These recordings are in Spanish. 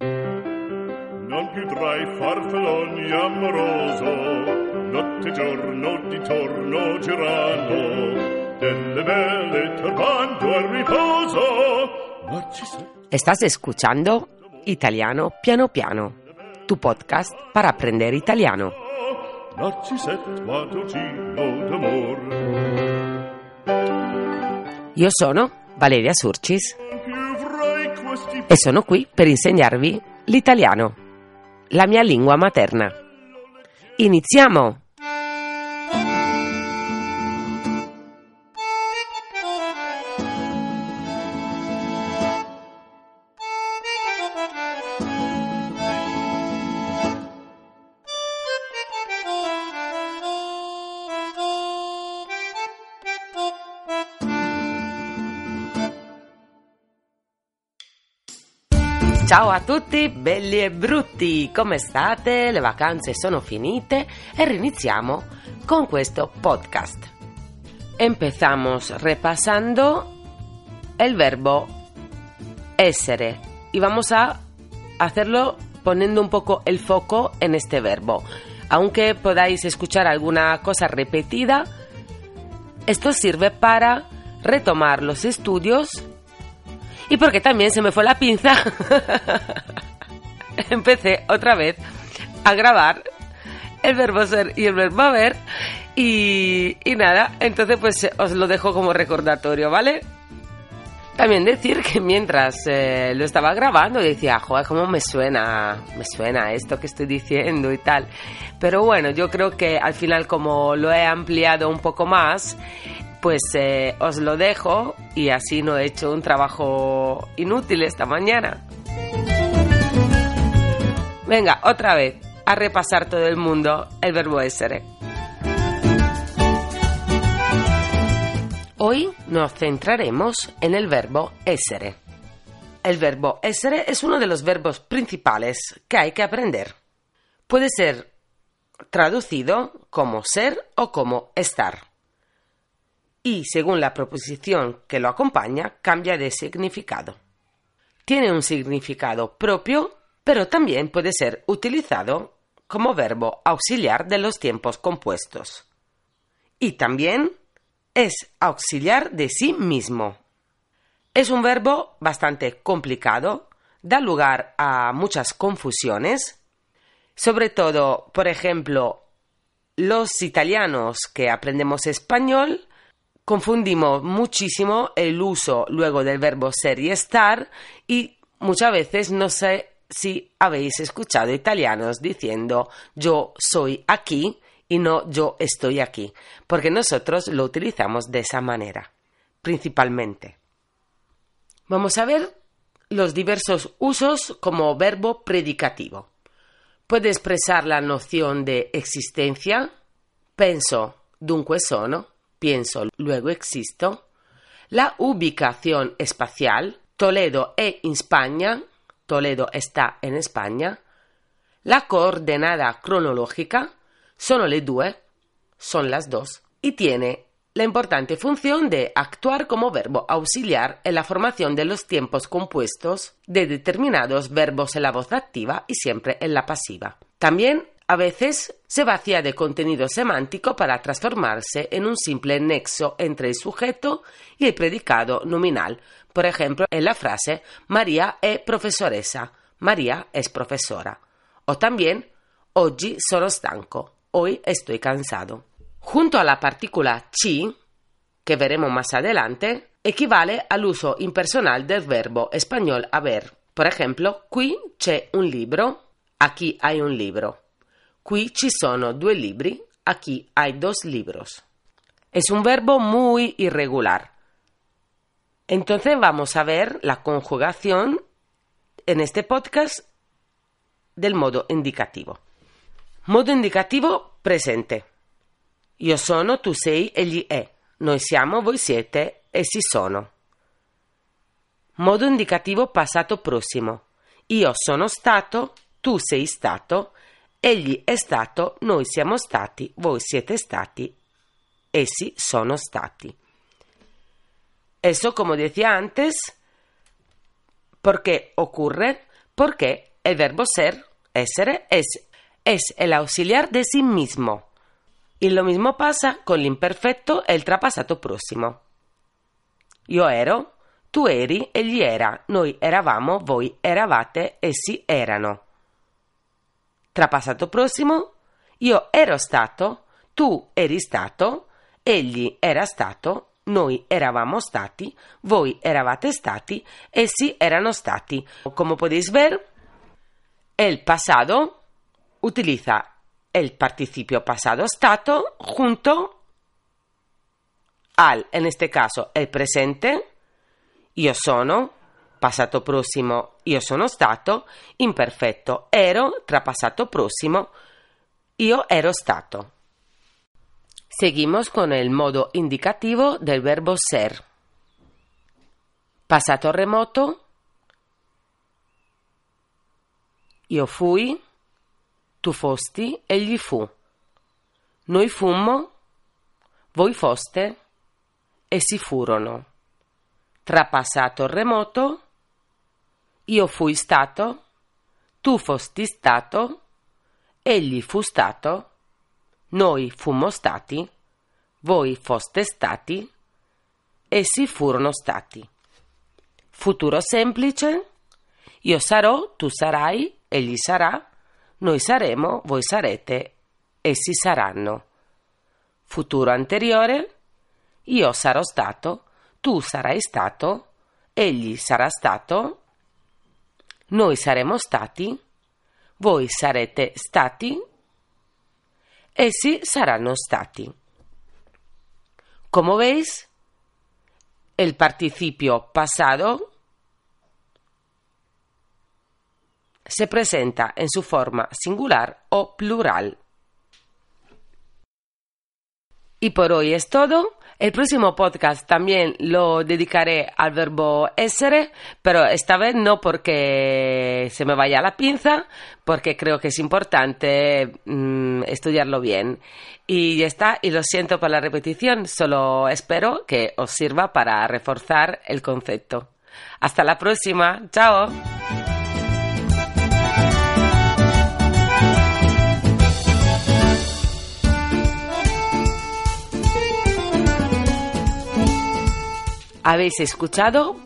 Non più tra i farfalloni amoroso, notte e giorno di torno girano, delle vele turbando al riposo. Estás escuchando Italiano Piano Piano, tu podcast para aprender italiano. Io sono Valeria Surcis e sono qui per insegnarvi l'italiano, la mia lingua materna. Iniziamo! Ciao a tutti, belli e brutti, come state? Le vacanze sono finite e riniziamo con questo podcast. Empezamos repasando el verbo essere y vamos a hacerlo poniendo un poco el foco en este verbo. Aunque podáis escuchar alguna cosa repetida, esto sirve para retomar los estudios y porque también se me fue la pinza, empecé otra vez a grabar el verbo ser y el verbo haber. Y, y nada, entonces pues os lo dejo como recordatorio, ¿vale? También decir que mientras eh, lo estaba grabando decía, joder, cómo me suena, me suena esto que estoy diciendo y tal. Pero bueno, yo creo que al final como lo he ampliado un poco más, pues eh, os lo dejo y así no he hecho un trabajo inútil esta mañana. Venga, otra vez, a repasar todo el mundo el verbo essere. Hoy nos centraremos en el verbo essere. El verbo essere es uno de los verbos principales que hay que aprender. Puede ser traducido como ser o como estar. Y según la proposición que lo acompaña, cambia de significado. Tiene un significado propio, pero también puede ser utilizado como verbo auxiliar de los tiempos compuestos. Y también es auxiliar de sí mismo. Es un verbo bastante complicado, da lugar a muchas confusiones, sobre todo, por ejemplo, los italianos que aprendemos español confundimos muchísimo el uso luego del verbo ser y estar y muchas veces no sé si habéis escuchado italianos diciendo yo soy aquí y no yo estoy aquí, porque nosotros lo utilizamos de esa manera, principalmente. Vamos a ver los diversos usos como verbo predicativo. Puede expresar la noción de existencia, penso, dunque sono, pienso, luego existo, la ubicación espacial, Toledo in Spagna, Toledo está en España, la coordenada cronológica, sono le due, son las dos, y tiene la importante función de actuar como verbo auxiliar en la formación de los tiempos compuestos de determinados verbos en la voz activa y siempre en la pasiva. También a veces se vacía de contenido semántico para transformarse en un simple nexo entre el sujeto y el predicado nominal, por ejemplo en la frase María è professoressa, María es profesora, o también Oggi sono stanco, hoy estoy cansado. Junto a la partícula ci, que veremos más adelante, equivale al uso impersonal del verbo español haber. Por ejemplo, qui c'è un libro, aquí hay un libro. Qui ci sono due libri, aquí hay dos libros. Es un verbo muy irregular. Entonces vamos a ver la conjugación en este podcast del modo indicativo. Modo indicativo presente. Io sono, tu sei, egli è. Noi siamo, voi siete, essi sono. Modo indicativo passato prossimo. Io sono stato, tu sei stato, egli è stato, noi siamo stati, voi siete stati, essi sono stati. Eso, como decía antes, ¿por qué ocurre? Porque el verbo ser, essere, es, es el auxiliar de sí mismo. Y lo mismo pasa con l'imperfetto e il trapassato prossimo. Io ero, tu eri, egli era, noi eravamo, voi eravate, essi erano. Trapassato prossimo, io ero stato, tu eri stato, egli era stato, noi eravamo stati, voi eravate stati, essi erano stati. Como podéis ver, el pasado utiliza el participio pasado stato junto al, en este caso, el presente, io sono, passato prossimo, io sono stato, imperfetto, ero, trapassato prossimo, io ero stato. Seguimos con el modo indicativo del verbo ser. Passato remoto, io fui, tu fosti, egli fu. Noi fummo, voi foste, essi furono. Trapassato remoto, io fui stato, tu fosti stato, egli fu stato, noi fummo stati, voi foste stati, essi furono stati. Futuro semplice, io sarò, tu sarai, egli sarà, noi saremo, voi sarete, essi saranno. Futuro anteriore, io sarò stato, tu sarai stato, egli sarà stato, noi saremo stati, voi sarete stati, essi saranno stati. Como veis, el participio pasado se presenta en su forma singular o plural. Y por hoy es todo. El próximo podcast también lo dedicaré al verbo essere, pero esta vez no porque se me vaya la pinza, porque creo que es importante mmm, estudiarlo bien. Y ya está, y lo siento por la repetición, solo espero que os sirva para reforzar el concepto. Hasta la próxima, chao. Habéis escuchado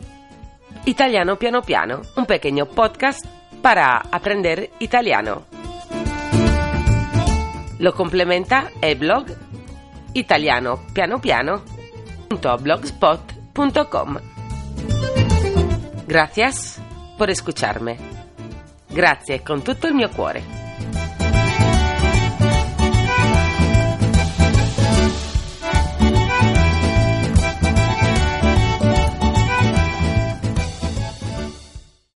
Italiano Piano Piano, un pequeño podcast para aprender italiano. Lo complementa el blog italianopianopiano.blogspot.com. Gracias por escucharme. Grazie con tutto il mio cuore.